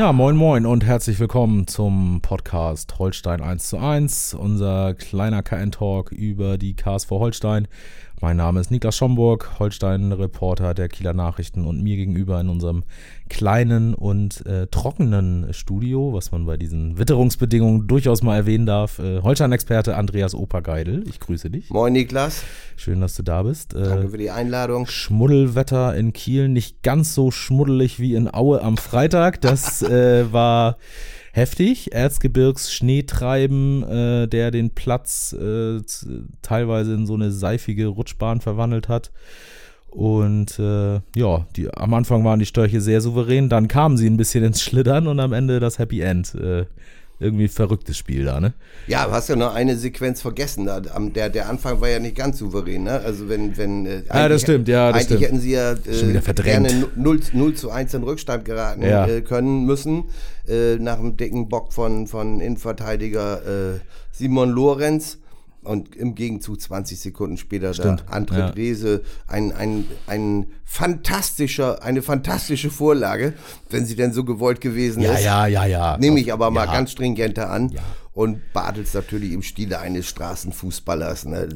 Ja, moin moin und herzlich willkommen zum Podcast Holstein 1 zu 1, unser kleiner KN-Talk über die KSV Holstein. Mein Name ist Niklas Schomburg, Holstein-Reporter der Kieler Nachrichten und mir gegenüber in unserem kleinen und äh, trockenen Studio, was man bei diesen Witterungsbedingungen durchaus mal erwähnen darf, äh, Holstein-Experte Andreas Opergeidel. Ich grüße dich. Moin Niklas. Schön, dass du da bist. Äh, Danke für die Einladung. Schmuddelwetter in Kiel, nicht ganz so schmuddelig wie in Aue am Freitag. Das äh, war heftig. Erzgebirgs Schneetreiben, äh, der den Platz äh, teilweise in so eine seifige Rutschbahn verwandelt hat. Und äh, ja, die, am Anfang waren die Störche sehr souverän, dann kamen sie ein bisschen ins Schlittern und am Ende das Happy End. Äh, irgendwie verrücktes Spiel da, ne? Ja, du hast ja noch eine Sequenz vergessen. Da, der, der Anfang war ja nicht ganz souverän, ne? Also wenn, wenn äh, Ja, das stimmt, ja, das Eigentlich stimmt. hätten sie ja äh, gerne 0, 0 zu 1 in Rückstand geraten Ja. äh, können müssen. Äh, nach dem dicken Bock von, von Innenverteidiger äh, Simon Lorenz. Und im Gegenzug 20 Sekunden später Stimmt, der Antritt ja. Rese, ein, ein, ein fantastischer, eine fantastische Vorlage, wenn sie denn so gewollt gewesen Ja, ist. ja, ja, ja. Nehme ich aber mal Ja. ganz stringenter an. Ja. Und Bartels natürlich im Stile eines Straßenfußballers. Ne?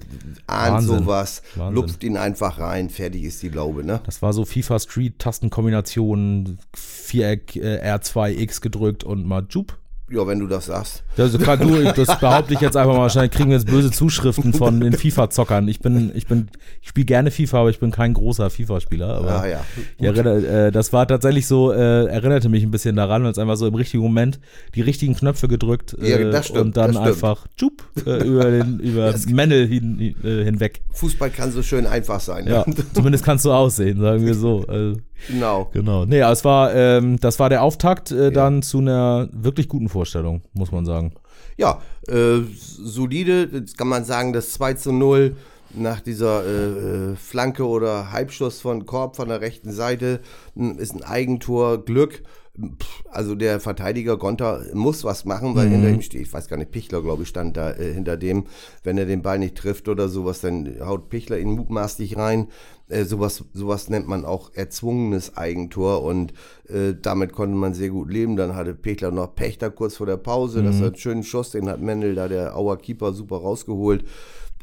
Ahnt Wahnsinn. sowas, Wahnsinn. lupft ihn einfach rein, fertig ist die Laube. Ne? Das war so FIFA Street Tastenkombination, Viereck äh, R2X gedrückt und mal Jup. Ja, wenn du das sagst. Also gerade du, das behaupte ich jetzt einfach mal. Wahrscheinlich kriegen wir jetzt böse Zuschriften von den FIFA-Zockern. Ich bin, ich bin, ich spiele gerne FIFA, aber ich bin kein großer FIFA-Spieler. Ah, ja. erinnere, äh, das war tatsächlich so, äh, erinnerte mich ein bisschen daran, weil es einfach so im richtigen Moment die richtigen Knöpfe gedrückt äh, Ja, das stimmt, und dann das einfach tschup, äh, über den über Männel hin, äh, hinweg. Fußball kann so schön einfach sein. Ja, Ne? zumindest kannst du aussehen, sagen wir so. Also, Genau. genau. Nee, es war, ähm, das war der Auftakt äh, dann zu einer wirklich guten Vorstellung, muss man sagen. Ja, äh, solide, jetzt kann man sagen, das 2 zu 0 nach dieser äh, äh, Flanke oder Halbschuss von Korb von der rechten Seite m, ist ein Eigentor, Glück. Pff, Also der Verteidiger Gonter muss was machen, weil hinter ihm steht, ich weiß gar nicht, Pichler, glaube ich, stand da äh, hinter dem. Wenn er den Ball nicht trifft oder sowas, dann haut Pichler ihn mutmaßlich rein. Äh, sowas, sowas nennt man auch erzwungenes Eigentor und äh, damit konnte man sehr gut leben. Dann hatte Pichler noch da kurz vor der Pause. Das war einen schönen Schuss, den hat Mendel da, der Auer Keeper, super rausgeholt.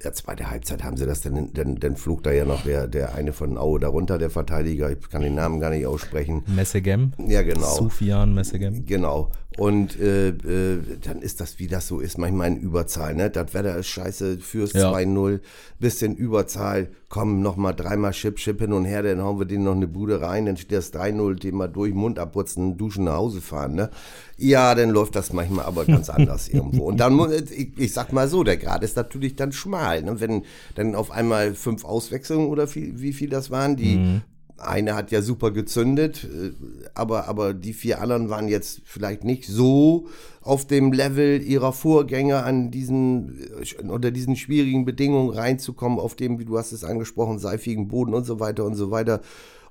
Der zweite Halbzeit haben sie das, dann, dann, dann flog da ja noch der, der eine von Aue darunter, der Verteidiger. Ich kann den Namen gar nicht aussprechen. Messegem. Ja, genau. Sufian Messegem. Genau. Und äh, äh, dann ist das, wie das so ist, manchmal in Überzahl. Ne? Das Wetter ist scheiße, fürs Ja. 2-0, bisschen Überzahl, komm, nochmal dreimal Chip, Chip hin und her, dann hauen wir denen noch eine Bude rein, dann steht das 3-0, den mal durch, Mund abputzen, duschen, nach Hause fahren. Ne? Ja, dann läuft das manchmal aber ganz anders irgendwo. Und dann, ich, ich sag mal so, der Grad ist natürlich dann schmal. Ne? Wenn dann auf einmal fünf Auswechslungen oder viel, wie viel das waren, die eine hat ja super gezündet, äh, aber, aber die vier anderen waren jetzt vielleicht nicht so auf dem Level ihrer Vorgänger an diesen, äh, unter diesen schwierigen Bedingungen reinzukommen, auf dem, wie du hast es angesprochen, seifigen Boden und so weiter und so weiter.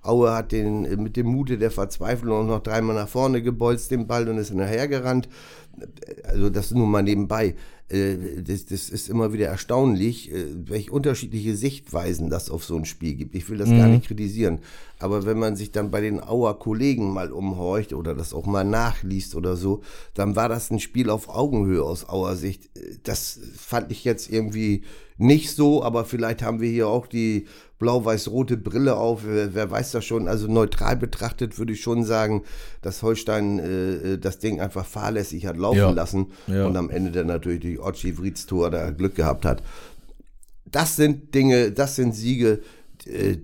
Aue hat den äh, mit dem Mute der Verzweiflung noch dreimal nach vorne gebolzt, den Ball und ist hinterhergerannt. Also das nur mal nebenbei. Äh, Das, das ist immer wieder erstaunlich, äh, welche unterschiedliche Sichtweisen das auf so ein Spiel gibt. Ich will das gar nicht kritisieren. Aber wenn man sich dann bei den Auer Kollegen mal umhorcht oder das auch mal nachliest oder so, dann war das ein Spiel auf Augenhöhe aus Auer Sicht. Äh, Das fand ich jetzt irgendwie nicht so, aber vielleicht haben wir hier auch die blau-weiß-rote Brille auf. Wer, wer weiß das schon? Also neutral betrachtet würde ich schon sagen, dass Holstein äh, das Ding einfach fahrlässig hat laufen Ja. lassen Ja. und am Ende dann natürlich durch Ochi Vrids Tor da Glück gehabt hat. Das sind Dinge, das sind Siege, äh,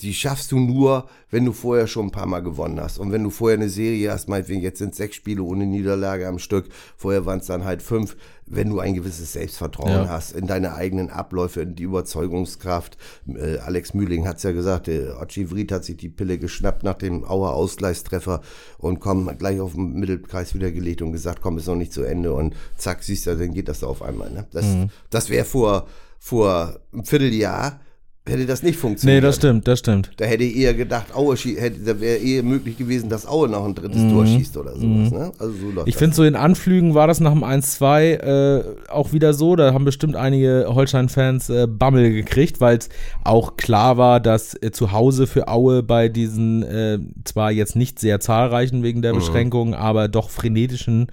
die schaffst du nur, wenn du vorher schon ein paar Mal gewonnen hast. Und wenn du vorher eine Serie hast, meinetwegen, jetzt sind sechs Spiele ohne Niederlage am Stück, vorher waren es dann halt fünf, wenn du ein gewisses Selbstvertrauen ja. hast in deine eigenen Abläufe, in die Überzeugungskraft. Äh, Alex Mühling hat es ja gesagt, äh, Ochi Vried hat sich die Pille geschnappt nach dem Auer Ausgleichstreffer und komm gleich auf den Mittelkreis wieder gelegt und gesagt, komm, ist noch nicht zu Ende und zack, siehst du, dann geht das da auf einmal. Ne? Das, mhm. das wäre vor, vor einem Vierteljahr hätte das nicht funktioniert. Nee, das stimmt, das stimmt. Da hätte ich eher gedacht, Aue hätte, da wäre eher möglich gewesen, dass Aue noch ein drittes mhm. Tor schießt oder sowas. Mhm. Ne? Also so ich finde, so in Anflügen war das nach dem 1-2 äh, auch wieder so. Da haben bestimmt einige Holstein-Fans äh, Bammel gekriegt, weil es auch klar war, dass äh, zu Hause für Aue bei diesen äh, zwar jetzt nicht sehr zahlreichen wegen der mhm. Beschränkungen, aber doch frenetischen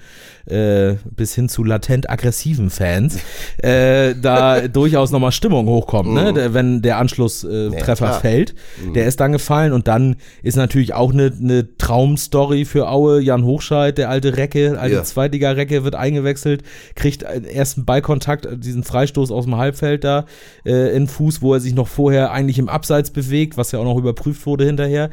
äh, bis hin zu latent aggressiven Fans äh, da durchaus nochmal Stimmung hochkommt, ne? Mhm. wenn der Anschlusstreffer ja, fällt. Mhm. Der ist dann gefallen und dann ist natürlich auch eine, eine Traumstory für Aue. Jan Hochscheid, der alte Recke, alte ja. Zweitliga-Recke, wird eingewechselt, kriegt ersten Ballkontakt, diesen Freistoß aus dem Halbfeld da äh, in Fuß, wo er sich noch vorher eigentlich im Abseits bewegt, was ja auch noch überprüft wurde hinterher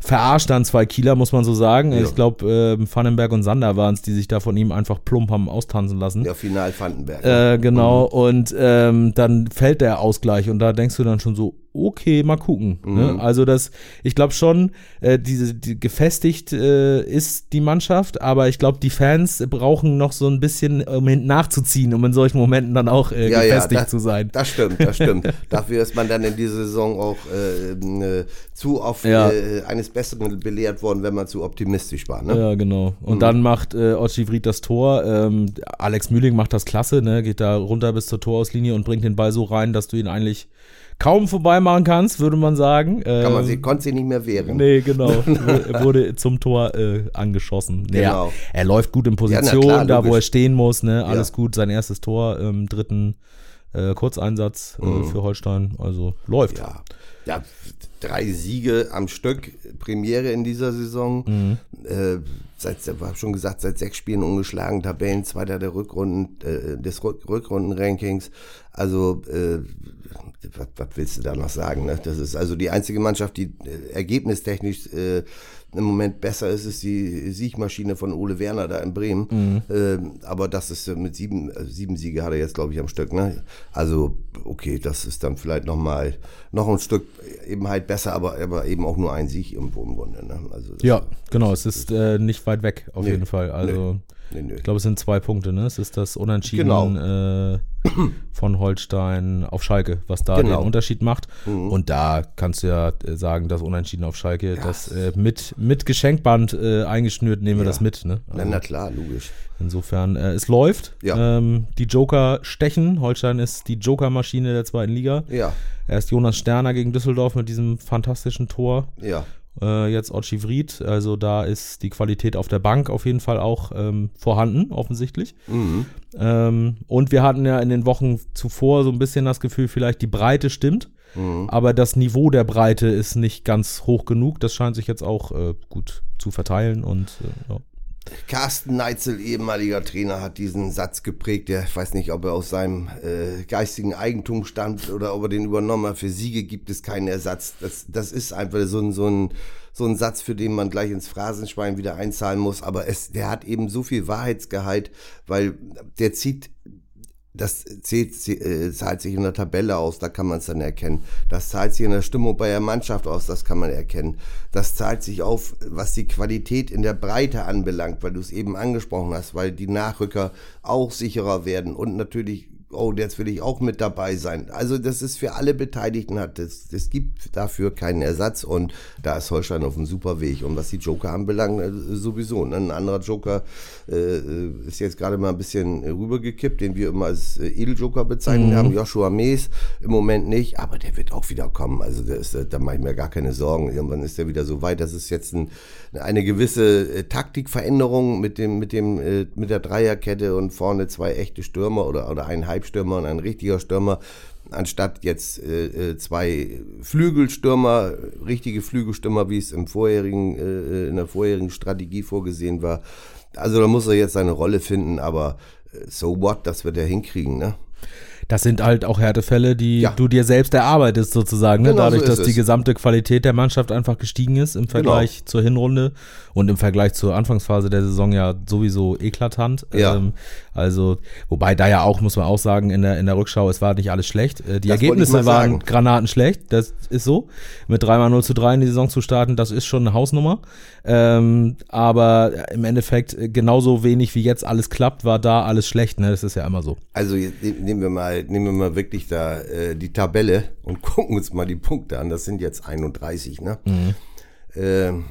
verarscht dann zwei Kieler, muss man so sagen. Ja. Ich glaube, äh, Vandenberg und Sander waren es, die sich da von ihm einfach plump haben austanzen lassen. Ja, final Vandenberg. Äh, genau, mhm. und ähm, dann fällt der Ausgleich und da denkst du dann schon so, okay, mal gucken. Ne? Mhm. Ne? Also das, ich glaube schon, äh, diese die gefestigt äh, ist die Mannschaft, aber ich glaube, die Fans brauchen noch so ein bisschen, um hinten nachzuziehen, um in solchen Momenten dann auch äh, ja, gefestigt ja, das, zu sein. Das stimmt, das stimmt. Dafür ist man dann in dieser Saison auch äh, äh, zu oft ja. Äh, eines Besseren belehrt worden, wenn man zu optimistisch war. Ne? Ja, genau. Und mhm. dann macht äh, Ochi Vried das Tor. Ähm, Alex Mühling macht das klasse, ne? geht da runter bis zur Torauslinie und bringt den Ball so rein, dass du ihn eigentlich kaum vorbeimachen kannst, würde man sagen. Kann man sie, ähm, konnte sie nicht mehr wehren. Nee, genau. er wurde zum Tor äh, angeschossen. Genau. Ja, er läuft gut in Position, ja, klar, da wo er stehen muss, ne? Alles ja. gut. Sein erstes Tor im dritten äh, Kurzeinsatz äh, mhm. für Holstein. Also läuft. Ja. ja, drei Siege am Stück, Premiere in dieser Saison. Mhm. Äh, seit, ich habe schon gesagt, seit sechs Spielen ungeschlagen, Tabellenzweiter der Rückrunden, äh, des Rückrundenrankings. Also äh, was, was willst du da noch sagen? Ne? Das ist also die einzige Mannschaft, die äh, ergebnistechnisch äh, im Moment besser ist, ist die Siegmaschine von Ole Werner da in Bremen. Mhm. Ähm, aber das ist mit sieben, äh, sieben Siege hat er jetzt, glaube ich, am Stück. Ne? Also, okay, das ist dann vielleicht noch mal noch ein Stück eben halt besser, aber, aber eben auch nur ein Sieg irgendwo im Grunde. Ne? Also ja, genau, es ist äh, nicht weit weg, auf nee, jeden Fall. Also. Nee, nee. Ich glaube, es sind zwei Punkte, ne? Es ist das Unentschieden genau. äh, von Holstein auf Schalke, was da genau. den Unterschied macht. Mhm. Und da kannst du ja äh, sagen, das Unentschieden auf Schalke, ja. das äh, mit, mit Geschenkband äh, eingeschnürt, nehmen wir das mit, ne? Also, na, klar, logisch. Insofern, äh, es läuft. Ja. Ähm, die Joker stechen. Holstein ist die Joker-Maschine der zweiten Liga. Ja. Erst Jonas Sterner gegen Düsseldorf mit diesem fantastischen Tor. Ja äh, jetzt Ochi Vried. Also da ist die Qualität auf der Bank auf jeden Fall auch ähm, vorhanden, offensichtlich. Mhm. Ähm, und wir hatten ja in den Wochen zuvor so ein bisschen das Gefühl, vielleicht die Breite stimmt. Mhm. Aber das Niveau der Breite ist nicht ganz hoch genug. Das scheint sich jetzt auch äh, gut zu verteilen und äh, ja. Carsten Neitzel, ehemaliger Trainer, hat diesen Satz geprägt. Ich weiß nicht, ob er aus seinem äh, geistigen Eigentum stammt oder ob er den übernommen hat. Für Siege gibt es keinen Ersatz. Das, das ist einfach so ein, so, ein, so ein Satz, für den man gleich ins Phrasenschwein wieder einzahlen muss. Aber es, der hat eben so viel Wahrheitsgehalt, weil der zieht das zählt, äh, zahlt sich in der Tabelle aus, da kann man es dann erkennen. Das zahlt sich in der Stimmung bei der Mannschaft aus, das kann man erkennen. Das zahlt sich auf, was die Qualität in der Breite anbelangt, weil du es eben angesprochen hast, weil die Nachrücker auch sicherer werden und natürlich oh, jetzt will ich auch mit dabei sein. Also das ist für alle Beteiligten hat, es, es gibt dafür keinen Ersatz und da ist Holstein auf einem super Weg. Und was die Joker anbelangt, äh, sowieso. Ne? Ein anderer Joker äh, ist jetzt gerade mal ein bisschen rübergekippt, den wir immer als äh, Edeljoker bezeichnen mhm. haben, Joshua Mees, im Moment nicht, aber der wird auch wieder kommen. Also der ist, da mache ich mir gar keine Sorgen. Irgendwann ist der wieder so weit. Das ist jetzt ein, eine gewisse äh, Taktikveränderung mit dem, mit dem, äh, mit der Dreierkette und vorne zwei echte Stürmer oder, oder ein Halbstürmer und ein richtiger Stürmer anstatt jetzt äh, äh, zwei Flügelstürmer, richtige Flügelstürmer, wie es im vorherigen, äh, in der vorherigen Strategie vorgesehen war. Also da muss er jetzt seine Rolle finden, aber so what, das wird er hinkriegen, ne? Das sind halt auch Härtefälle, die Ja. du dir selbst erarbeitest sozusagen, ne? Genau so dadurch, ist dass die es. gesamte Qualität der Mannschaft einfach gestiegen ist im Vergleich zur Hinrunde und im Vergleich zur Anfangsphase der Saison ja sowieso eklatant. Ja. Ähm, also, wobei da ja auch, muss man auch sagen, in der, in der Rückschau, es war nicht alles schlecht. Äh, Die Das Ergebnisse waren granatenschlecht, das ist so. Mit 3 mal 0 zu 3 in die Saison zu starten, das ist schon eine Hausnummer. Ähm, aber im Endeffekt äh, genauso wenig wie jetzt alles klappt, war da alles schlecht, ne? Das ist ja immer so. Also jetzt ne- nehmen wir mal, nehmen wir mal wirklich da äh, die Tabelle und gucken uns mal die Punkte an. Das sind jetzt 31, ne? Ähm,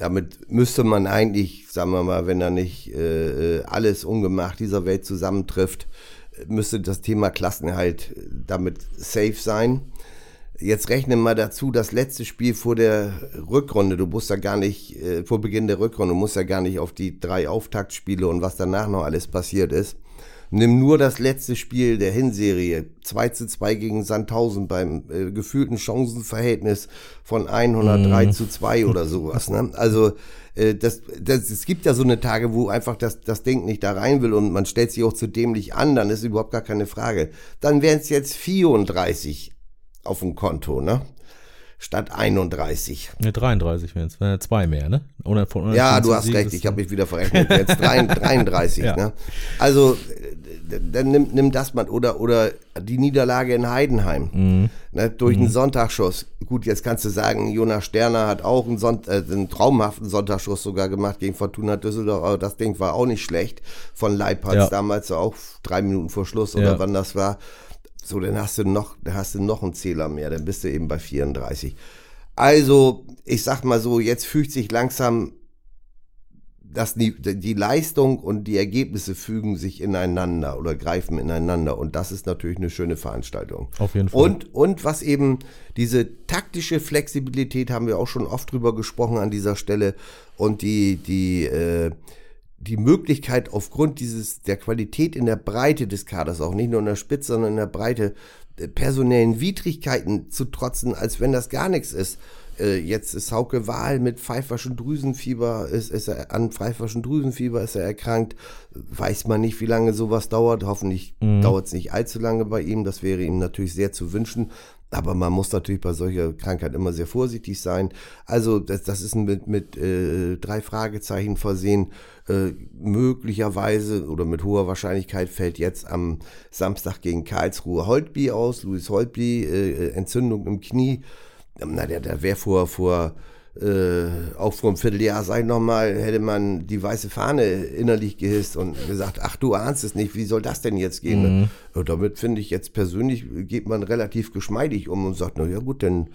damit müsste man eigentlich, sagen wir mal, wenn er nicht äh, äh, alles ungemacht dieser Welt zusammentrifft, äh, müsste das Thema Klassenerhalt äh, damit safe sein. Jetzt rechne mal dazu, das letzte Spiel vor der Rückrunde, du musst ja gar nicht, äh, vor Beginn der Rückrunde, du musst ja gar nicht auf die drei Auftaktspiele und was danach noch alles passiert ist. Nimm nur das letzte Spiel der Hinserie, 2 zu 2 gegen Sandhausen beim äh, gefühlten Chancenverhältnis von 103 zu 2 oder sowas. Ne? Also äh, das, das, es gibt ja so eine Tage, wo einfach das, das Ding nicht da rein will und man stellt sich auch zu dämlich an, dann ist überhaupt gar keine Frage. Dann wären es jetzt 34 auf dem Konto, ne? Statt 31. Ne, 33 wären es, zwei mehr, ne? Oder von Ja, du hast Sieg recht, ich habe mich wieder verrechnet. Jetzt 33, 33 Ja. ne? Also, äh, dann nimm, nimm das mal. Oder, oder die Niederlage in Heidenheim. Mhm. Ne, durch einen Sonntagsschuss. Gut, jetzt kannst du sagen, Jonas Sterner hat auch einen, Sonnt äh, einen traumhaften Sonntagsschuss sogar gemacht gegen Fortuna Düsseldorf. Aber das Ding war auch nicht schlecht. Von Leipzig Ja. damals auch drei Minuten vor Schluss oder Ja. wann das war. So, dann hast du noch, dann hast du noch einen Zähler mehr. Dann bist du eben bei 34. Also, ich sag mal so, jetzt fügt sich langsam das, Ni- die Leistung und die Ergebnisse fügen sich ineinander oder greifen ineinander. Und das ist natürlich eine schöne Veranstaltung. Auf jeden Fall. Und, und was eben diese taktische Flexibilität, haben wir auch schon oft drüber gesprochen an dieser Stelle. Und die, die, äh, die Möglichkeit aufgrund dieses, der Qualität in der Breite des Kaders, auch nicht nur in der Spitze, sondern in der Breite, äh, personellen Widrigkeiten zu trotzen, als wenn das gar nichts ist. Äh, Jetzt ist Hauke Wahl mit pfeiferschen Drüsenfieber, ist, ist er an pfeiferschen Drüsenfieber ist er erkrankt. Weiß man nicht, wie lange sowas dauert. Hoffentlich dauert es nicht allzu lange bei ihm. Das wäre ihm natürlich sehr zu wünschen. Aber man muss natürlich bei solcher Krankheit immer sehr vorsichtig sein. Also das, das ist mit, mit äh, drei Fragezeichen versehen. Äh, möglicherweise oder mit hoher Wahrscheinlichkeit fällt jetzt am Samstag gegen Karlsruhe Holtby aus. Louis Holtby, äh, Entzündung im Knie. Na, der, der wäre vor, vor äh, auch vor einem Vierteljahr, sag ich nochmal, hätte man die weiße Fahne innerlich gehisst und gesagt, ach du ahnst es nicht, wie soll das denn jetzt gehen? Mhm. Und damit finde ich jetzt persönlich, geht man relativ geschmeidig um und sagt, na ja gut, dann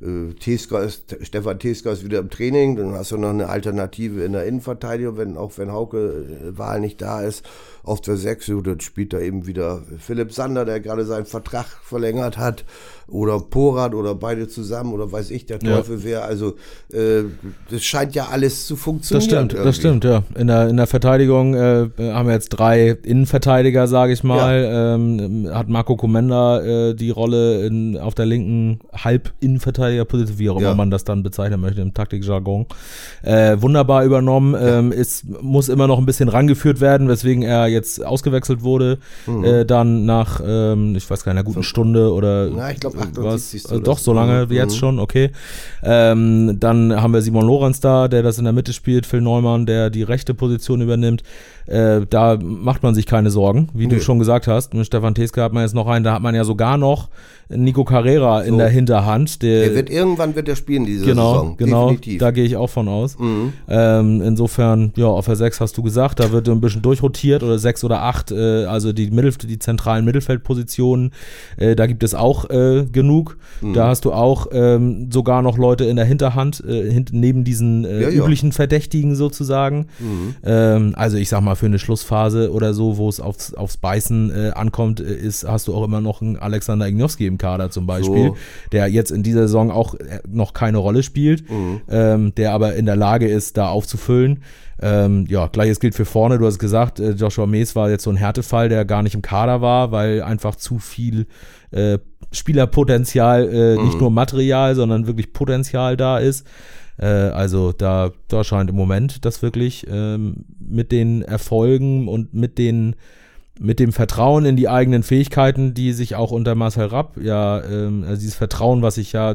äh, Teska ist, Stefan Teska ist wieder im Training, dann hast du noch eine Alternative in der Innenverteidigung, wenn, auch wenn Hauke äh, Wahl nicht da ist. Auf der 6, so, dann spielt da eben wieder Philipp Sander, der gerade seinen Vertrag verlängert hat, oder Porat oder beide zusammen, oder weiß ich, der Ja. Teufel wer. Also, äh, das scheint ja alles zu Das funktionieren. stimmt, irgendwie. das stimmt, ja. In der, in der Verteidigung äh, haben wir jetzt drei Innenverteidiger, sage ich mal. Ähm, hat Marco Comenda äh, die Rolle in, auf der linken Halb-Innenverteidigerposition, wie auch immer Ja. man das dann bezeichnen möchte im Taktikjargon. Äh, wunderbar übernommen. Ähm, ist, muss immer noch ein bisschen rangeführt werden, weswegen er jetzt ausgewechselt wurde. Mhm. Äh, dann nach, ähm, ich weiß gar nicht, einer guten Stunde oder Na, ich glaub, was. 78. Äh, doch, so lange Mhm. wie jetzt schon, okay. Ähm, dann haben wir Simon Lorenz da, der das in der Mitte spielt, Phil Neumann, der die rechte Position übernimmt. Äh, da macht man sich keine Sorgen, wie du Nö. schon gesagt hast. Mit Stefan Teske hat man jetzt noch einen, da hat man ja sogar noch Nico Carrera in So. der Hinterhand. Der, Der wird irgendwann wird er spielen diese genau, Saison. genau, Definitiv. da gehe ich auch von aus. Mhm. Ähm, insofern, ja, auf der 6 hast du gesagt, da wird ein bisschen durchrotiert oder 6 oder 8, äh, also die, Mittel, die zentralen Mittelfeldpositionen, äh, da gibt es auch äh, genug. Mhm. Da hast du auch ähm, sogar noch Leute in der Hinterhand, äh, hint, neben diesen äh, Ja, ja. üblichen Verdächtigen sozusagen. Mhm. Ähm, also ich sag mal, für eine Schlussphase oder so, wo es aufs, aufs Beißen äh, ankommt, äh, ist, hast du auch immer noch einen Alexander Ignowski im Kader zum Beispiel, So. der jetzt in dieser Saison auch äh, noch keine Rolle spielt, Mhm. ähm, der aber in der Lage ist, da aufzufüllen. Ähm, ja, gleiches gilt für vorne. Du hast gesagt, äh, Joshua Mees war jetzt so ein Härtefall, der gar nicht im Kader war, weil einfach zu viel äh, Spielerpotenzial, äh, Mhm. nicht nur Material, sondern wirklich Potenzial da ist. Äh, also da, da scheint im Moment das wirklich ähm, mit den Erfolgen und mit den mit dem Vertrauen in die eigenen Fähigkeiten, die sich auch unter Marcel Rapp ja, ähm, also dieses Vertrauen, was sich ja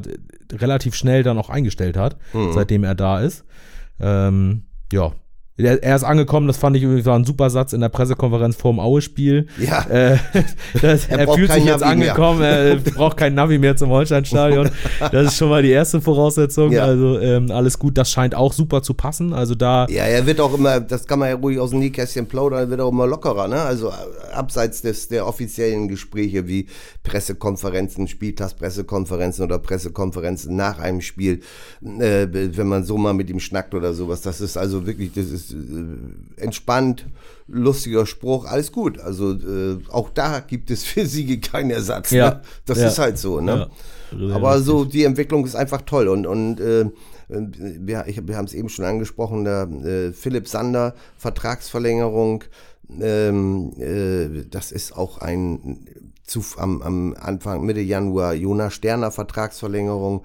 relativ schnell dann auch eingestellt hat, mhm. seitdem er da ist. Ähm, ja, er, ist angekommen, das fand ich übrigens war ein super Satz in der Pressekonferenz vor dem Aue-Spiel. Ja. Äh, das, er, er fühlt sich jetzt Navi angekommen, mehr. er braucht kein Navi mehr zum Holsteinstadion. Das ist schon mal die erste Voraussetzung. Ja. Also ähm, alles gut, das scheint auch super zu passen. Also da. Ja, er wird auch immer, das kann man ja ruhig aus dem Nähkästchen plaudern, er wird auch immer lockerer, ne? Also äh, abseits des, der offiziellen Gespräche wie Pressekonferenzen, Spieltagspressekonferenzen oder Pressekonferenzen nach einem Spiel, äh, wenn man so mal mit ihm schnackt oder sowas. Das ist also wirklich, das ist ist äh, entspannt, lustiger Spruch, alles gut. Also äh, auch da gibt es für Siege keinen Ersatz. Ja. Ne? Das ja. ist halt so. Ne? Ja. Aber so die Entwicklung ist einfach toll und und äh, wir, wir haben es eben schon angesprochen, der äh, Philipp Sander, Vertragsverlängerung, ähm, äh, das ist auch ein zu, am, am Anfang, Mitte Januar, Jonas Sterner Vertragsverlängerung.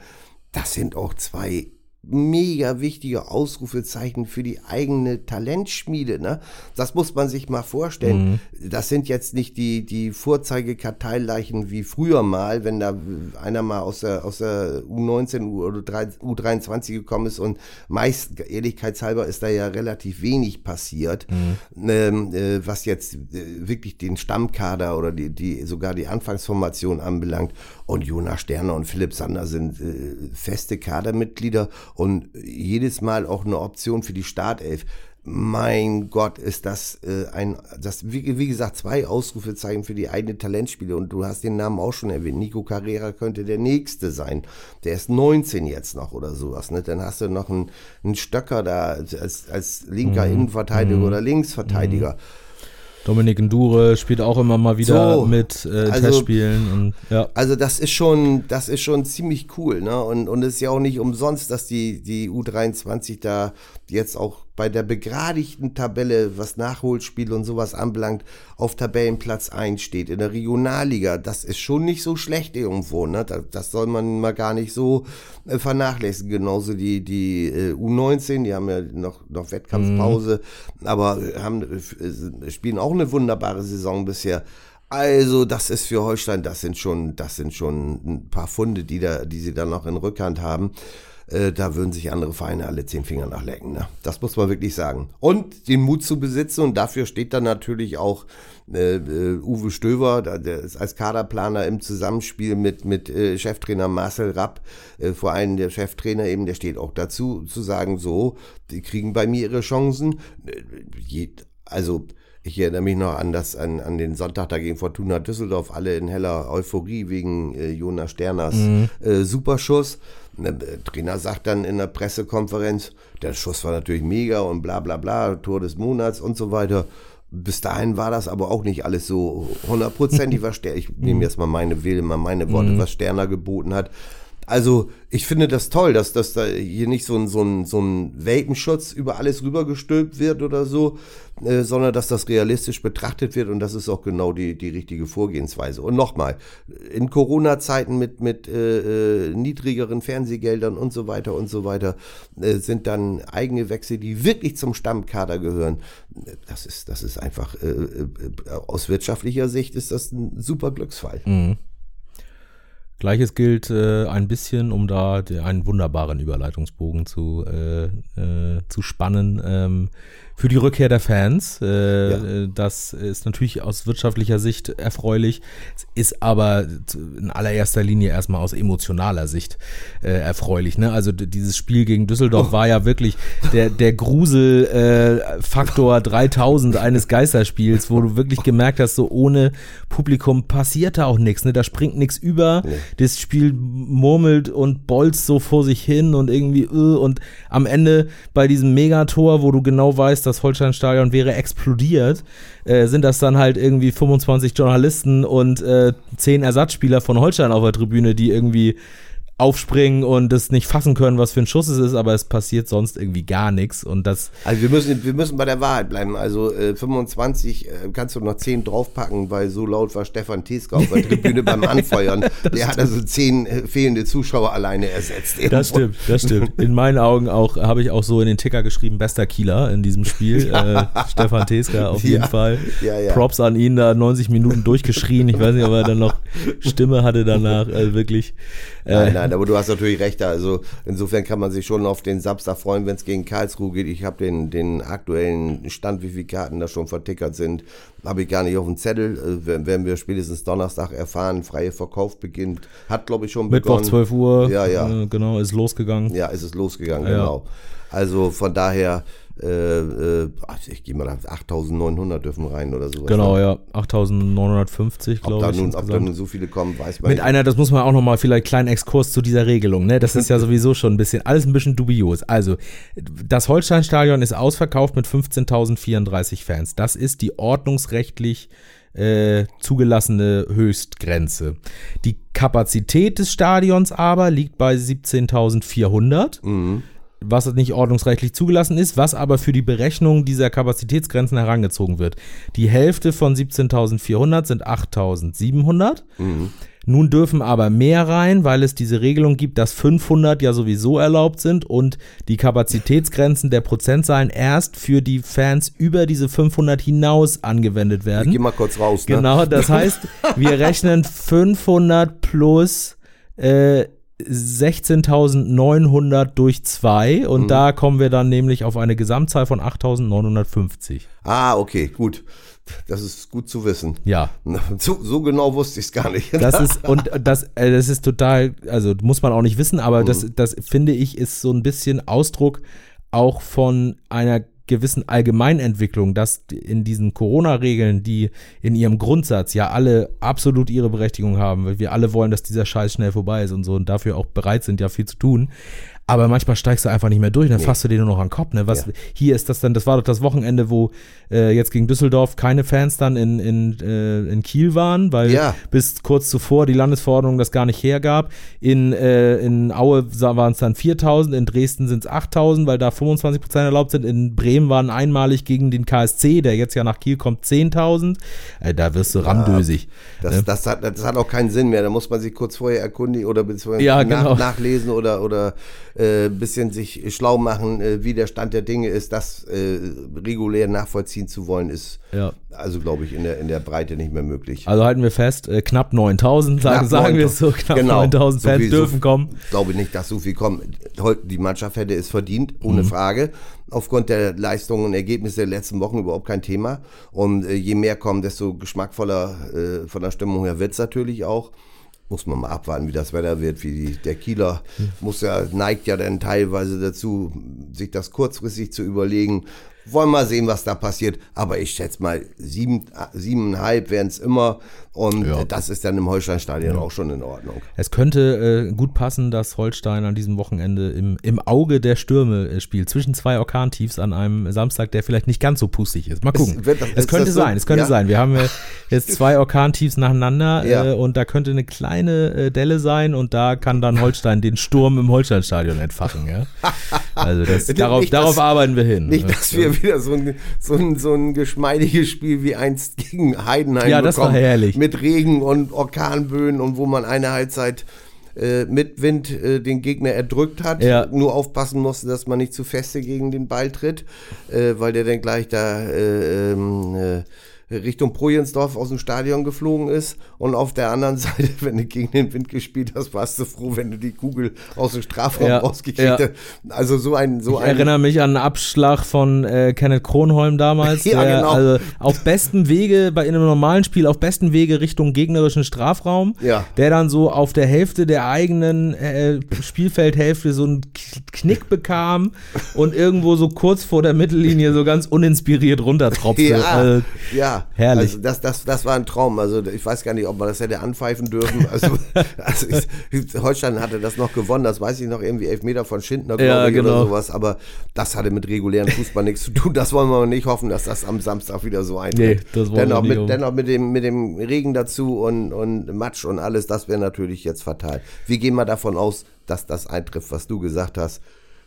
Das sind auch zwei mega wichtige Ausrufezeichen für die eigene Talentschmiede. Ne? Das muss man sich mal vorstellen. Mhm. Das sind jetzt nicht die, die Vorzeigekarteileichen wie früher mal, wenn da einer mal aus der, aus der U19 oder U23 gekommen ist und meist, ehrlichkeitshalber, ist da ja relativ wenig passiert, mhm. ähm, äh, was jetzt äh, wirklich den Stammkader oder die, die, sogar die Anfangsformation anbelangt. Und Jonas Sterner und Philipp Sander sind äh, feste Kadermitglieder und jedes Mal auch eine Option für die Startelf. Mein Gott, ist das äh, ein, das wie, wie, gesagt, zwei Ausrufezeichen für die eigene Talentspiele. Und du hast den Namen auch schon erwähnt. Nico Carrera könnte der nächste sein. Der ist 19 jetzt noch oder sowas. Ne? Dann hast du noch einen, einen Stöcker da als, als linker mhm. Innenverteidiger mhm. oder Linksverteidiger. Mhm Dominik Endure spielt auch immer mal wieder so, mit äh, also, Testspielen. Und, ja. Also das ist schon, das ist schon ziemlich cool, ne? Und, und es ist ja auch nicht umsonst, dass die, die U23 da jetzt auch bei der begradigten Tabelle, was Nachholspiel und sowas anbelangt, auf Tabellenplatz 1 steht. In der Regionalliga, das ist schon nicht so schlecht irgendwo. Ne? Das, das soll man mal gar nicht so äh, vernachlässigen. Genauso die, die äh, U19, die haben ja noch, noch Wettkampfpause, mhm. aber haben, äh, spielen auch eine wunderbare Saison bisher. Also, das ist für Holstein, das sind schon, das sind schon ein paar Funde, die da, die sie dann noch in Rückhand haben. Äh, da würden sich andere Vereine alle zehn Finger nachlecken. Ne? Das muss man wirklich sagen. Und den Mut zu besitzen und dafür steht dann natürlich auch äh, äh, Uwe Stöver, der ist als Kaderplaner im Zusammenspiel mit, mit äh, Cheftrainer Marcel Rapp, äh, vor allem der Cheftrainer eben, der steht auch dazu, zu sagen, so, die kriegen bei mir ihre Chancen. Äh, je, also, ich erinnere mich noch an, das, an, an den Sonntag da gegen Fortuna Düsseldorf, alle in heller Euphorie wegen äh, Jonas Sterners mhm. äh, Superschuss. Der Trainer sagt dann in der Pressekonferenz, der Schuss war natürlich mega und bla bla bla, Tor des Monats und so weiter. Bis dahin war das aber auch nicht alles so hundertprozentig, was Sterner, ich nehme jetzt mal meine, wähle mal meine Worte, mhm. was Sterner geboten hat. Also ich finde das toll, dass, dass da hier nicht so ein, so ein, so ein Welpenschutz über alles rübergestülpt wird oder so, äh, sondern dass das realistisch betrachtet wird und das ist auch genau die, die richtige Vorgehensweise. Und nochmal, in Corona-Zeiten mit, mit äh, äh, niedrigeren Fernsehgeldern und so weiter und so weiter äh, sind dann eigene Wechsel, die wirklich zum Stammkader gehören. Das ist, das ist einfach, äh, äh, aus wirtschaftlicher Sicht ist das ein super Glücksfall. Mhm. Gleiches gilt äh, ein bisschen, um da einen wunderbaren Überleitungsbogen zu, äh, äh, zu spannen. Ähm, für die Rückkehr der Fans. Äh, ja. Das ist natürlich aus wirtschaftlicher Sicht erfreulich, ist aber in allererster Linie erstmal aus emotionaler Sicht äh, erfreulich. Ne? Also dieses Spiel gegen Düsseldorf oh. war ja wirklich der, der Grusel-Faktor äh, 3000 eines Geisterspiels, wo du wirklich gemerkt hast, so ohne Publikum passiert da auch nichts. Ne? Da springt nichts über. Nee. Das Spiel murmelt und bolzt so vor sich hin und irgendwie uh, und am Ende bei diesem Megator, wo du genau weißt, das Holstein-Stadion wäre explodiert, äh, sind das dann halt irgendwie 25 Journalisten und äh, 10 Ersatzspieler von Holstein auf der Tribüne, die irgendwie aufspringen und das nicht fassen können, was für ein Schuss es ist, aber es passiert sonst irgendwie gar nichts und das. Also wir müssen, wir müssen bei der Wahrheit bleiben. Also äh, 25 äh, kannst du noch 10 draufpacken, weil so laut war Stefan Teska auf der Tribüne beim Anfeuern. Der hat also 10 äh, fehlende Zuschauer alleine ersetzt. Das stimmt, das stimmt. In meinen Augen auch habe ich auch so in den Ticker geschrieben, bester Kieler in diesem Spiel. Ja. Äh, Stefan Teska auf jeden Ja. Fall. Ja. Props an ihn, da 90 Minuten durchgeschrien. Ich weiß nicht, ob er dann noch Stimme hatte danach. Also wirklich. Äh, Nein, nein, aber du hast natürlich recht. Also insofern kann man sich schon auf den Samstag freuen, wenn es gegen Karlsruhe geht. Ich habe den, den aktuellen Stand, wie viele Karten da schon vertickert sind, habe ich gar nicht auf dem Zettel. Äh, werden- wir spätestens Donnerstag erfahren. Freie Verkauf beginnt. Hat, glaube ich, schon Mittwoch begonnen. 12 Uhr. Ja, ja. Äh, genau, ist losgegangen. Ja, ist es losgegangen, Ja. genau. Also von daher, äh, äh, ich gehe mal, 8.900 dürfen rein oder sowas. Genau, ja. 8950, Ob glaube ich. nun, ob da nun so viele kommen, weiß man Mit nicht. einer, das muss man auch nochmal vielleicht kleinen Exkurs zu dieser Regelung, ne? Das ist ja sowieso schon ein bisschen, alles ein bisschen dubios. Also, das Holstein-Stadion ist ausverkauft mit 15.034 Fans. Das ist die ordnungsrechtlich äh, zugelassene Höchstgrenze. Die Kapazität des Stadions aber liegt bei 17.400 Mhm. Was nicht ordnungsrechtlich zugelassen ist, was aber für die Berechnung dieser Kapazitätsgrenzen herangezogen wird. Die Hälfte von 17.400 sind 8.700. Nun dürfen aber mehr rein, weil es diese Regelung gibt, dass 500 ja sowieso erlaubt sind und die Kapazitätsgrenzen der Prozentzahlen erst für die Fans über diese 500 hinaus angewendet Ich werden. gehe mal kurz raus. Ne? Genau, das heißt, wir rechnen 500 plus äh, 16.900 durch 2 und da kommen wir dann nämlich auf eine Gesamtzahl von 8.950. Ah, okay, gut. Das ist gut zu wissen. Ja, So, so genau wusste ich es gar nicht. das ist und das, äh, das ist total, also muss man auch nicht wissen, aber das, das finde ich ist so ein bisschen Ausdruck auch von einer gewissen Allgemeinentwicklung, dass in diesen Corona-Regeln, die in ihrem Grundsatz ja alle absolut ihre Berechtigung haben, weil wir alle wollen, dass dieser Scheiß schnell vorbei ist und so und dafür auch bereit sind, ja viel zu tun. Aber manchmal steigst du einfach nicht mehr durch, dann fasst du dir nur noch an den Kopf. Ne? Was, Ja. Hier ist das dann, das war doch das Wochenende, wo äh, jetzt gegen Düsseldorf keine Fans dann in, in, äh, in Kiel waren, weil Ja. bis kurz zuvor die Landesverordnung das gar nicht hergab. In, äh, in Aue waren es dann 4000, in Dresden sind es 8000, weil da 25 Prozent erlaubt sind. In Bremen waren einmalig gegen den KSC, der jetzt ja nach Kiel kommt, 10.000. Äh, da wirst du randösig. Das, das, hat, das hat auch keinen Sinn mehr. Da muss man sich kurz vorher erkundigen oder beziehungsweise Ja, nach, genau. nachlesen oder, oder äh, ein bisschen sich schlau machen, äh, wie der Stand der Dinge ist. Das äh, regulär nachvollziehen zu wollen, ist Ja. also, glaube ich, in der, in der Breite nicht mehr möglich. Also halten wir fest, äh, knapp 9000, sagen, Knapp sagen wir 9000. es so, knapp Genau. 9000 So Fans so- dürfen kommen. Ich glaube nicht, dass so viel kommen. Die Mannschaft hätte es verdient, ohne Mhm. Frage. Aufgrund der Leistungen und Ergebnisse der letzten Wochen überhaupt kein Thema. Und äh, je mehr kommen, desto geschmackvoller äh, von der Stimmung her wird es natürlich auch. Muss man mal abwarten, wie das Wetter wird, wie die, der Kieler muss ja, neigt ja dann teilweise dazu, sich das kurzfristig zu überlegen. Wollen mal sehen, was da passiert. Aber ich schätze mal, sieben, siebeneinhalb werden es immer. Und Ja. äh, das ist dann im Holsteinstadion auch schon in Ordnung. Es könnte äh, gut passen, dass Holstein an diesem Wochenende im, im Auge der Stürme äh, spielt, zwischen zwei Orkantiefs an einem Samstag, der vielleicht nicht ganz so pustig ist. Mal gucken. wird das- es könnte das so? sein, es könnte Ja. sein. Wir haben äh, jetzt zwei Orkantiefs nacheinander Ja. äh, und da könnte eine kleine äh, Delle sein und da kann dann Holstein den Sturm im Holsteinstadion entfachen. Ja? Also das, Nicht, darauf, dass- darauf arbeiten wir hin. Nicht, dass wir wieder so ein, so ein, so ein geschmeidiges Spiel wie einst gegen Heidenheim Ja, das war herrlich. Mit Regen und Orkanböen und wo man eine Halbzeit äh, mit Wind äh, den Gegner erdrückt hat. Ja. Nur aufpassen musste, dass man nicht zu feste gegen den Ball tritt, äh, weil der dann gleich da äh, ähm, äh, Richtung Projensdorf aus dem Stadion geflogen ist. Und auf der anderen Seite, wenn du gegen den Wind gespielt hast, warst du froh, wenn du die Kugel aus dem Strafraum Ja, rausgekriegt ja. hast. Also so ein, so Ich ein erinnere mich an einen Abschlag von äh, Kenneth Kronholm damals, Ja, der genau. also auf bestem Wege, bei in einem normalen Spiel, auf bestem Wege Richtung gegnerischen Strafraum, Ja. der dann so auf der Hälfte der eigenen äh, Spielfeldhälfte so einen Knick bekam und irgendwo so kurz vor der Mittellinie so ganz uninspiriert runtertropfte. Ja, Also, ja. Ja, Herrlich. Also das, das, das war ein Traum. Also ich weiß gar nicht, ob man das hätte anpfeifen dürfen. Also, also ich, Holstein hatte das noch gewonnen, das weiß ich noch, irgendwie elf Meter von Schindner, glaube Ja, ich, genau. oder sowas. Aber das hatte mit regulären Fußball nichts zu tun. Das wollen wir nicht hoffen, dass das am Samstag wieder so eintritt. Nee, das wollen wir dennoch nicht mit, dennoch mit dem, mit dem Regen dazu und, und Matsch und alles, das wäre natürlich jetzt fatal. Wir gehen mal davon aus, dass das eintrifft, was du gesagt hast.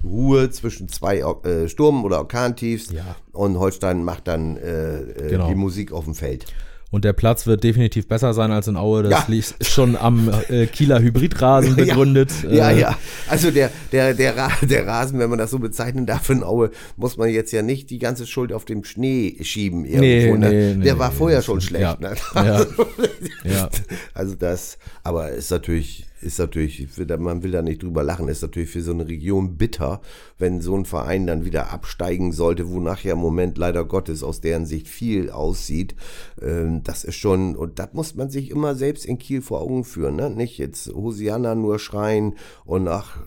Ruhe zwischen zwei äh, Sturm- oder Orkantiefs Ja. und Holstein macht dann äh, äh, Genau. die Musik auf dem Feld. Und der Platz wird definitiv besser sein als in Aue. Das Ja. liegt schon am äh, Kieler Hybridrasen begründet. Ja, Äh, ja. Also der, der, der, der Rasen, wenn man das so bezeichnen darf in Aue, muss man jetzt ja nicht die ganze Schuld auf dem Schnee schieben irgendwo. Nee, ne? nee, nee, der war nee, vorher das schon schlecht. Ja. Ne? Ja. Ja. Also das, aber ist natürlich, ist natürlich, man will da nicht drüber lachen, ist natürlich für so eine Region bitter, wenn so ein Verein dann wieder absteigen sollte, wonach ja im Moment leider Gottes aus deren Sicht viel aussieht. Ähm, Das ist schon, und das muss man sich immer selbst in Kiel vor Augen führen, ne? Nicht jetzt Hosianna nur schreien und ach,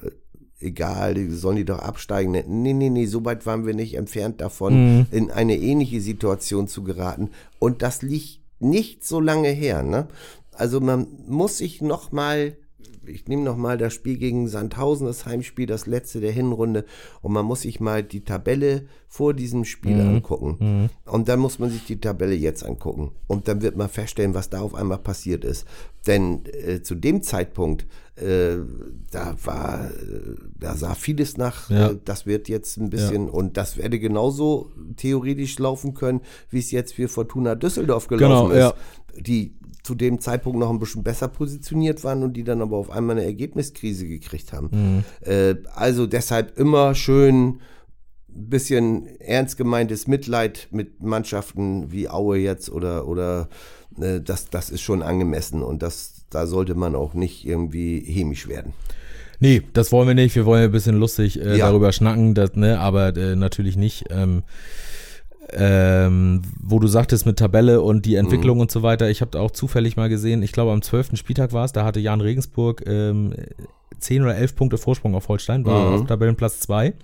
egal, die sollen die doch absteigen. Nee, nee, nee, so weit waren wir nicht entfernt davon, in eine ähnliche Situation zu geraten. Und das liegt nicht so lange her, ne? Also man muss sich noch mal ich nehme noch mal das Spiel gegen Sandhausen, das Heimspiel, das letzte der Hinrunde, und man muss sich mal die Tabelle vor diesem Spiel angucken. Und dann muss man sich die Tabelle jetzt angucken. Und dann wird man feststellen, was da auf einmal passiert ist. Denn äh, zu dem Zeitpunkt, äh, da war, äh, da sah vieles nach, Ja. äh, das wird jetzt ein bisschen, und das werde genauso theoretisch laufen können, wie es jetzt für Fortuna Düsseldorf gelaufen Genau, ist. Die zu dem Zeitpunkt noch ein bisschen besser positioniert waren und die dann aber auf einmal eine Ergebniskrise gekriegt haben. Mhm. Äh, also deshalb immer schön ein bisschen ernst gemeintes Mitleid mit Mannschaften wie Aue jetzt oder, oder äh, das, das ist schon angemessen und das, da sollte man auch nicht irgendwie hämisch werden. Nee, das wollen wir nicht. Wir wollen ein bisschen lustig äh, Ja. darüber schnacken, das, ne, aber äh, natürlich nicht. Ähm, ähm, wo du sagtest mit Tabelle und die Entwicklung und so weiter. Ich habe auch zufällig mal gesehen, ich glaube am 12. Spieltag war es, da hatte Jan Regensburg ähm, 10 oder 11 Punkte Vorsprung auf Holstein, war auf Tabellenplatz 2.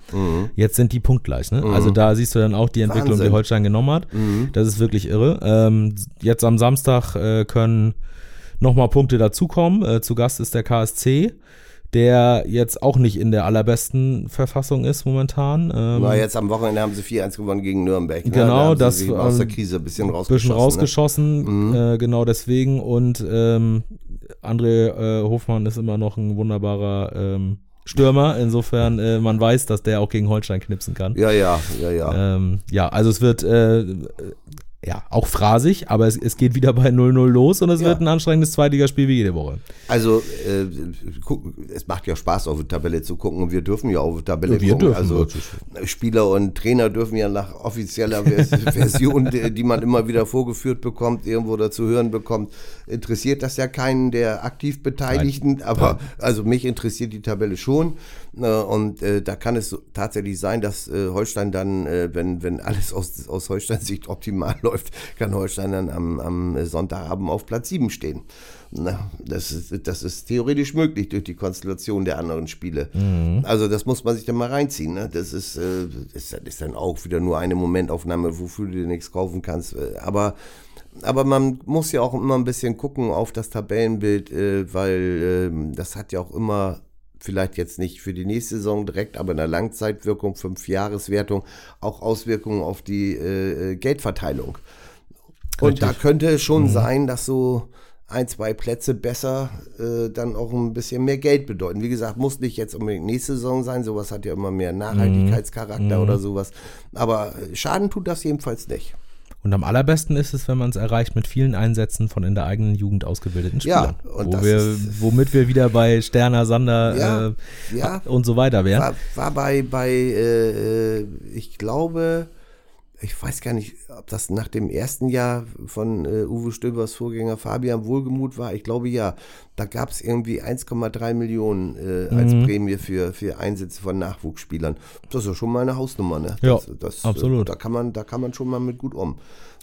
Jetzt sind die punktgleich. Ne? Also da siehst du dann auch die Entwicklung, Wahnsinn. die Holstein genommen hat. Das ist wirklich irre. Ähm, jetzt am Samstag äh, können nochmal Punkte dazukommen. Äh, zu Gast ist der KSC, der jetzt auch nicht in der allerbesten Verfassung ist momentan. Ähm, Na, jetzt am Wochenende haben sie 4-1 gewonnen gegen Nürnberg. Ne? Genau, da sie das, sich aus der Krise ein bisschen ein rausgeschossen. bisschen rausgeschossen, Mhm. äh, genau deswegen. Und ähm, André äh, Hofmann ist immer noch ein wunderbarer ähm, Stürmer. Insofern, äh, man weiß, dass der auch gegen Holstein knipsen kann. Ne? Ja, ja, ja, ja. Ähm, ja, also es wird äh, ja auch phrasig, aber es, es geht wieder bei 0-0 los und es Ja. wird ein anstrengendes Zweitligaspiel wie jede Woche. Also, äh, es macht ja Spaß, auf die Tabelle zu gucken und wir dürfen ja auf die Tabelle Ja, wir gucken. dürfen, also, das Spieler und Trainer dürfen ja nach offizieller Vers Version, die, die man immer wieder vorgeführt bekommt, irgendwo dazu hören bekommt, interessiert das ja keinen der aktiv Beteiligten, aber also mich interessiert die Tabelle schon. Äh, und äh, da kann es tatsächlich sein, dass äh, Holstein dann, äh, wenn, wenn alles aus, aus Holsteins Sicht optimal läuft, kann Holstein dann am, am Sonntagabend auf Platz 7 stehen. Na, das, ist, das ist theoretisch möglich durch die Konstellation der anderen Spiele. Also das muss man sich dann mal reinziehen. Ne? Das ist, äh, ist, ist dann auch wieder nur eine Momentaufnahme, wofür du dir nichts kaufen kannst. Äh, Aber, aber man muss ja auch immer ein bisschen gucken auf das Tabellenbild, äh, weil äh, das hat ja auch immer vielleicht jetzt nicht für die nächste Saison direkt, aber in der Langzeitwirkung, Fünfjahreswertung, auch Auswirkungen auf die äh, äh, Geldverteilung. Und da könnte es schon sein, dass so ein, zwei Plätze besser äh, dann auch ein bisschen mehr Geld bedeuten. Wie gesagt, muss nicht jetzt unbedingt nächste Saison sein, sowas hat ja immer mehr Nachhaltigkeitscharakter oder sowas. Aber äh, Schaden tut das jedenfalls nicht. Und am allerbesten ist es, wenn man es erreicht mit vielen Einsätzen von in der eigenen Jugend ausgebildeten Ja, Spielern. und wo wir, ist- womit wir wieder bei Sterner, Sander Ja, äh, ja. und so weiter wären. War, war bei, bei äh, äh, ich glaube, ich weiß gar nicht, ob das nach dem ersten Jahr von äh, Uwe Stöbers Vorgänger Fabian Wohlgemuth war. Ich glaube ja. Da gab es irgendwie 1,3 Millionen äh, als Mhm. Prämie für, für Einsätze von Nachwuchsspielern. Das ist ja schon mal eine Hausnummer, ne? Ja, das, das, absolut. Äh, da, kann man, da kann man schon mal mit gut um.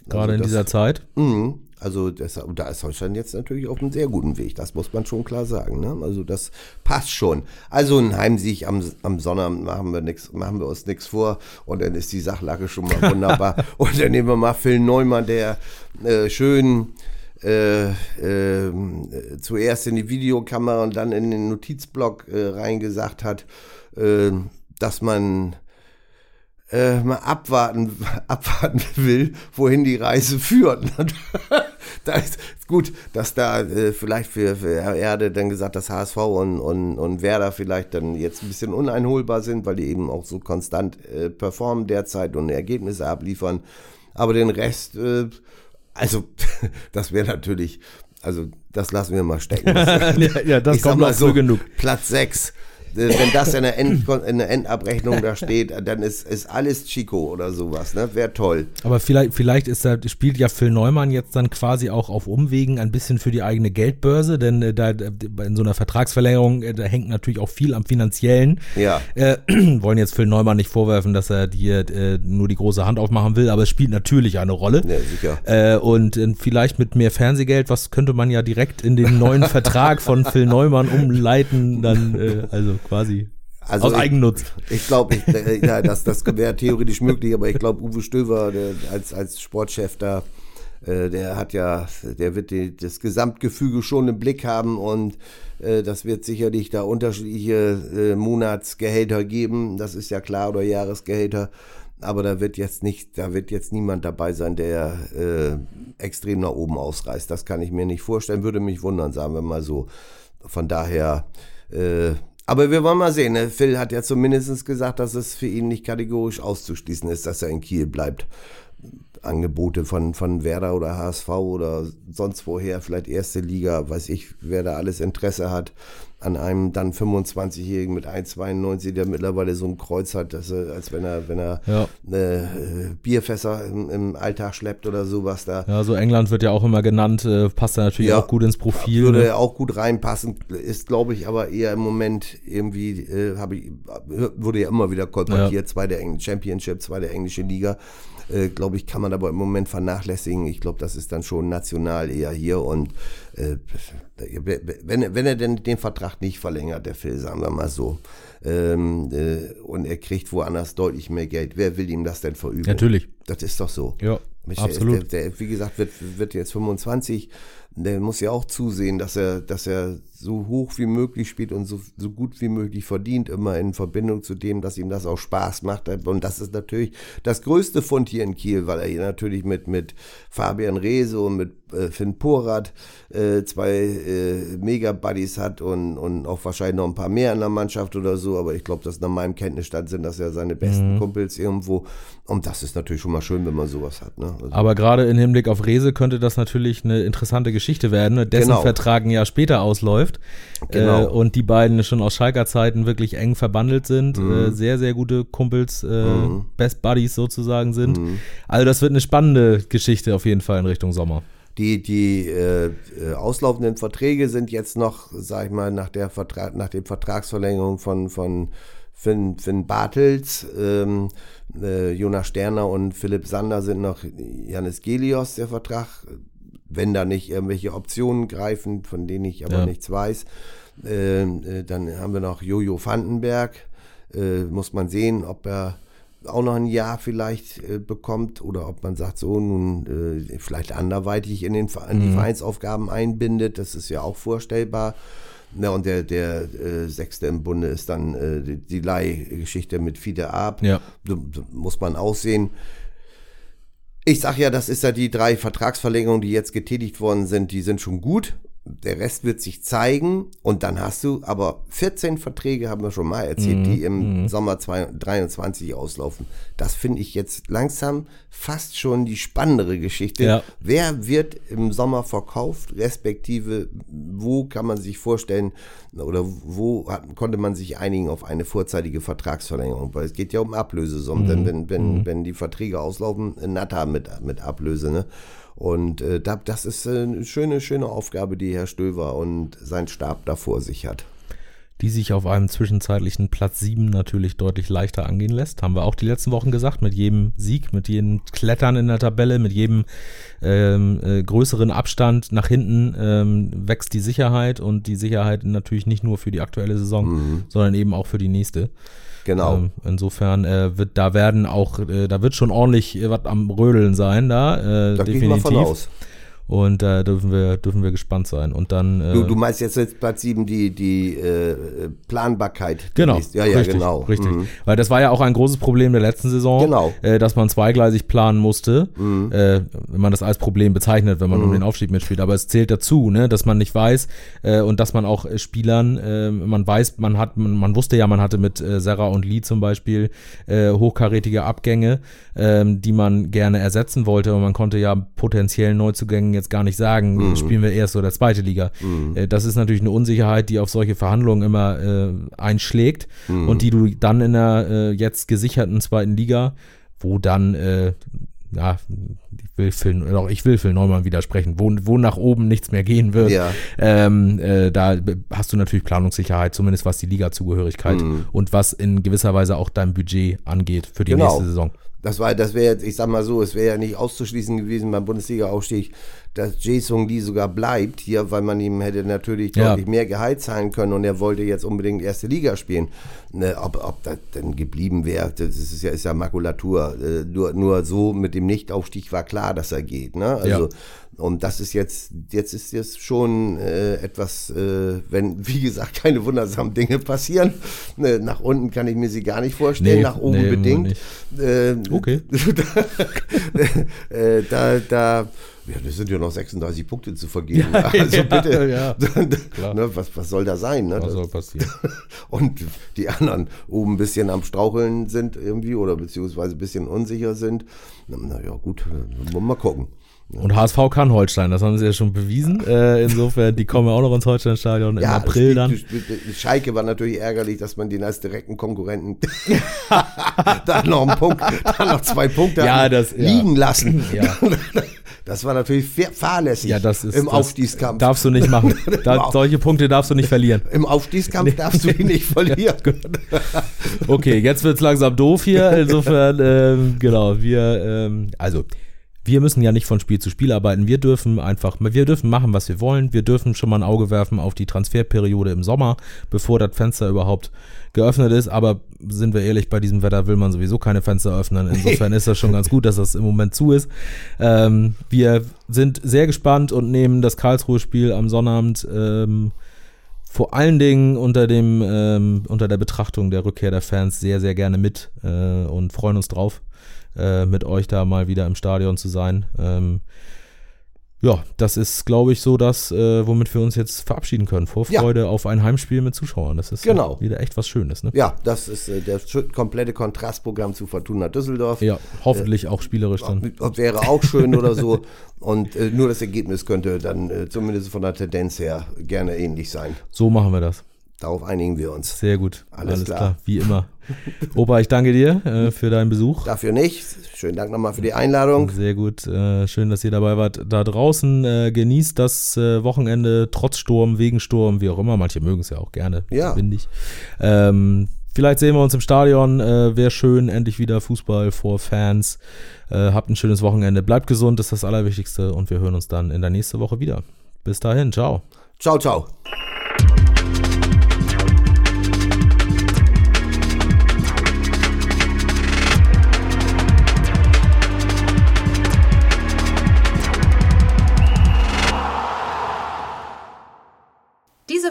Gerade Also in das- dieser Zeit. Mhm. Also das, da ist Holstein jetzt natürlich auf einem sehr guten Weg, das muss man schon klar sagen. Ne? Also das passt schon. Also ein Heimsieg am, am Sonnabend machen wir, nix, machen wir uns nichts vor und dann ist die Sachlage schon mal wunderbar. und dann nehmen wir mal Phil Neumann, der äh, schön äh, äh, zuerst in die Videokamera und dann in den Notizblock äh, reingesagt hat, äh, dass man äh, mal abwarten, abwarten will, wohin die Reise führt. da ist gut, dass da äh, vielleicht für, für Erde dann gesagt, dass HSV und, und, und Werder vielleicht dann jetzt ein bisschen uneinholbar sind, weil die eben auch so konstant äh, performen derzeit und Ergebnisse abliefern. Aber den Rest, äh, also das wäre natürlich, also das lassen wir mal stecken. Ja, ja, das kommt noch so genug. Platz 6 äh, wenn das in der, End, in der Endabrechnung da steht, dann ist, ist alles Chico oder sowas, ne? Wäre toll. Aber vielleicht, vielleicht ist da, spielt ja Phil Neumann jetzt dann quasi auch auf Umwegen ein bisschen für die eigene Geldbörse, denn äh, da in so einer Vertragsverlängerung, äh, da hängt natürlich auch viel am Finanziellen. Ja. Äh, wollen jetzt Phil Neumann nicht vorwerfen, dass er hier äh, nur die große Hand aufmachen will, aber es spielt natürlich eine Rolle. Ja, sicher. Äh, und vielleicht mit mehr Fernsehgeld, was könnte man ja direkt in den neuen Vertrag von Phil Neumann umleiten, dann, also quasi. Also aus ich, Eigennutz. Ich glaube, äh, ja, das, das wäre theoretisch möglich, aber ich glaube, Uwe Stöver der, als, als Sportchef da, äh, der hat ja, der wird die, das Gesamtgefüge schon im Blick haben und äh, das wird sicherlich da unterschiedliche äh, Monatsgehälter geben, das ist ja klar, oder Jahresgehälter. Aber da wird jetzt nicht, da wird jetzt niemand dabei sein, der äh, extrem nach oben ausreißt. Das kann ich mir nicht vorstellen. Würde mich wundern, sagen wir mal so. Von daher, äh, aber wir wollen mal sehen. Ne? Phil hat ja zumindest gesagt, dass es für ihn nicht kategorisch auszuschließen ist, dass er in Kiel bleibt. Angebote von, von Werder oder HSV oder sonst woher, vielleicht erste Liga, weiß ich, wer da alles Interesse hat an einem dann 25-Jährigen mit 1,92, der mittlerweile so ein Kreuz hat, dass er, als wenn er, wenn er ja. äh, Bierfässer im, im, Alltag schleppt oder sowas da. Ja, so England wird ja auch immer genannt, äh, passt da natürlich ja, auch gut ins Profil. Würde ne? auch gut reinpassen, ist glaube ich aber eher im Moment irgendwie, äh, habe ich, wurde ja immer wieder kolportiert, ja. zweite Championship, zweite englische Liga. Äh, glaube ich, kann man aber im Moment vernachlässigen. Ich glaube, das ist dann schon national eher hier und äh, wenn, wenn er denn den Vertrag nicht verlängert, der Phil, sagen wir mal so, ähm, äh, und er kriegt woanders deutlich mehr Geld, wer will ihm das denn verüben? Natürlich. Das ist doch so. Ja, absolut. Der, der, wie gesagt, wird, wird jetzt 25 der muss ja auch zusehen, dass er, dass er so hoch wie möglich spielt und so, so gut wie möglich verdient, immer in Verbindung zu dem, dass ihm das auch Spaß macht. Und das ist natürlich das größte Fund hier in Kiel, weil er hier natürlich mit, mit Fabian Reese und mit äh, Finn Porat äh, zwei äh, Mega-Buddies hat und, und auch wahrscheinlich noch ein paar mehr in der Mannschaft oder so. Aber ich glaube, dass nach meinem Kenntnisstand sind das ja seine besten mhm. Kumpels irgendwo. Und das ist natürlich schon mal schön, wenn man sowas hat. Ne? Also Aber gerade im Hinblick auf Rese könnte das natürlich eine interessante Geschichte werden, dessen genau. Vertrag ein Jahr später ausläuft. Genau. Äh, und die beiden schon aus Schalker Zeiten wirklich eng verbandelt sind. Mhm. Äh, sehr, sehr gute Kumpels, äh, mhm. Best Buddies sozusagen sind. Mhm. Also das wird eine spannende Geschichte auf jeden Fall in Richtung Sommer. Die, die äh, äh, auslaufenden Verträge sind jetzt noch, sag ich mal, nach der Vertrag, nach dem Vertragsverlängerung von, von Finn, Finn Bartels, ähm, äh, Jonas Sterner und Philipp Sander sind noch Janis Gelios, der Vertrag, wenn da nicht irgendwelche Optionen greifen, von denen ich aber ja. nichts weiß. Ähm, äh, dann haben wir noch Jojo Vandenberg, äh, muss man sehen, ob er auch noch ein Jahr vielleicht äh, bekommt oder ob man sagt, so nun vielleicht anderweitig in, den, in die mhm. Vereinsaufgaben einbindet. Das ist ja auch vorstellbar. Ja, und der, der äh, Sechste im Bunde ist dann äh, die, die Leihgeschichte mit Fiete Ab. Ja. Muss man aussehen. Ich sage ja, das ist ja die drei Vertragsverlängerungen, die jetzt getätigt worden sind, die sind schon gut der Rest wird sich zeigen und dann hast du aber 14 Verträge, haben wir schon mal erzählt, mhm. die im mhm. Sommer 2023 auslaufen. Das finde ich jetzt langsam fast schon die spannendere Geschichte. Ja. Wer wird im Sommer verkauft, respektive wo kann man sich vorstellen oder wo hat, konnte man sich einigen auf eine vorzeitige Vertragsverlängerung? Weil es geht ja um Ablösesummen, mhm. denn wenn, wenn, mhm. wenn die Verträge auslaufen, Natter mit, mit Ablöse, ne? Und äh, das ist äh, eine schöne, schöne Aufgabe, die Herr Stöver und sein Stab da vor sich hat. Die sich auf einem zwischenzeitlichen Platz 7 natürlich deutlich leichter angehen lässt. Haben wir auch die letzten Wochen gesagt. Mit jedem Sieg, mit jedem Klettern in der Tabelle, mit jedem ähm, äh, größeren Abstand nach hinten ähm, wächst die Sicherheit und die Sicherheit natürlich nicht nur für die aktuelle Saison, mhm. sondern eben auch für die nächste. Genau. Ähm, insofern äh, wird da werden auch, äh, da wird schon ordentlich äh, was am Rödeln sein da. Äh, Da gehe ich definitiv. mal von aus. Und da dürfen wir, dürfen wir gespannt sein. Und dann. Äh, Du, du meinst jetzt, jetzt Platz 7 die, die äh, Planbarkeit. Genau. Ja, ja, richtig, genau. richtig. Mhm. Weil das war ja auch ein großes Problem der letzten Saison, Genau. Mhm. äh, dass man zweigleisig planen musste, äh, wenn man das als Problem bezeichnet, wenn man um den Aufstieg mitspielt. Aber es zählt dazu, ne, dass man nicht weiß äh, und dass man auch äh, Spielern, äh, man weiß, man hat, man, man wusste ja, man hatte mit äh, Serra und Lee zum Beispiel äh, hochkarätige Abgänge, ähm, die man gerne ersetzen wollte. Und man konnte ja potenziellen Neuzugängen jetzt gar nicht sagen, spielen wir erste oder zweite Liga. Äh, das ist natürlich eine Unsicherheit, die auf solche Verhandlungen immer äh, einschlägt und die du dann in der äh, jetzt gesicherten zweiten Liga, wo dann äh, ja, ich will Phil, doch, ich will Phil Neumann widersprechen, wo, wo nach oben nichts mehr gehen wird. Ja. Ähm, äh, da hast du natürlich Planungssicherheit, zumindest was die Liga-Zugehörigkeit und was in gewisser Weise auch dein Budget angeht für die Genau. nächste Saison. Das war, das wäre jetzt, ich sag mal so, es wäre ja nicht auszuschließen gewesen beim Bundesliga-Aufstieg, dass Jason Lee sogar bleibt hier, weil man ihm hätte natürlich Ja. deutlich mehr Gehalt zahlen können und er wollte jetzt unbedingt erste Liga spielen. Ne, ob, ob das denn geblieben wäre, das ist ja, ist ja Makulatur. Äh, nur, nur so mit dem Nichtaufstieg war klar, dass er geht. Ne? Also, Ja. Und das ist jetzt, jetzt ist jetzt schon äh, etwas, äh, wenn, wie gesagt, keine wundersamen Dinge passieren. Ne, nach unten kann ich mir sie gar nicht vorstellen, Nee, nach oben nee, bedingt. nicht. Äh, Okay. äh, da, da, ja, das sind ja noch 36 Punkte zu vergeben. also ja, bitte, ja, klar. ne, was, was soll da sein? Ne? Was soll passieren? Und die anderen oben ein bisschen am Straucheln sind irgendwie oder beziehungsweise ein bisschen unsicher sind. Na, na ja, gut, äh, wollen wir mal gucken. Und HSV kann Holstein, das haben sie ja schon bewiesen. Äh, insofern, die kommen ja auch noch ins Holsteinstadion im April das dann. Schalke war natürlich ärgerlich, dass man den als direkten Konkurrenten da noch einen Punkt, da noch zwei Punkte Ja, das- ja. liegen lassen. Ja. Das war natürlich fahrlässig Ja, das ist im das Aufstiegskampf. Darfst du nicht machen. Da, solche Punkte darfst du nicht verlieren. Im Aufstiegskampf darfst du ihn nicht verlieren. Okay, jetzt wird's langsam doof hier. Insofern, ähm, genau, wir, ähm, also, wir müssen ja nicht von Spiel zu Spiel arbeiten. Wir dürfen einfach, wir dürfen machen, was wir wollen. Wir dürfen schon mal ein Auge werfen auf die Transferperiode im Sommer, bevor das Fenster überhaupt geöffnet ist. Aber sind wir ehrlich, bei diesem Wetter will man sowieso keine Fenster öffnen. Insofern ist das schon ganz gut, dass das im Moment zu ist. Ähm, wir sind sehr gespannt und nehmen das Karlsruhe-Spiel am Sonnabend ähm, vor allen Dingen unter dem ähm, unter der Betrachtung der Rückkehr der Fans sehr sehr gerne mit äh, und freuen uns drauf äh, mit euch da mal wieder im Stadion zu sein. Ähm, ja, das ist, glaube ich, so das, äh, womit wir uns jetzt verabschieden können. Vorfreude auf ein Heimspiel mit Zuschauern. Das ist Genau. wieder echt was Schönes. Ne? Ja, das ist äh, das komplette Kontrastprogramm zu Fortuna Düsseldorf. Ja, hoffentlich auch spielerisch dann. Wäre auch schön oder so. Und äh, nur das Ergebnis könnte dann äh, zumindest von der Tendenz her gerne ähnlich sein. So machen wir das. Darauf einigen wir uns. Sehr gut. Alles klar. Wie immer. Opa, ich danke dir äh, für deinen Besuch. Dafür nicht. Schönen Dank nochmal für die Einladung. Sehr gut. Äh, schön, dass ihr dabei wart. Da draußen äh, genießt das äh, Wochenende trotz Sturm, wegen Sturm, wie auch immer. Manche mögen es ja auch gerne. Ja. Windig. Ähm, vielleicht sehen wir uns im Stadion. Äh, Wäre schön. Endlich wieder Fußball vor Fans. Äh, habt ein schönes Wochenende. Bleibt gesund, das ist das Allerwichtigste. Und wir hören uns dann in der nächsten Woche wieder. Bis dahin. Ciao. Ciao, ciao.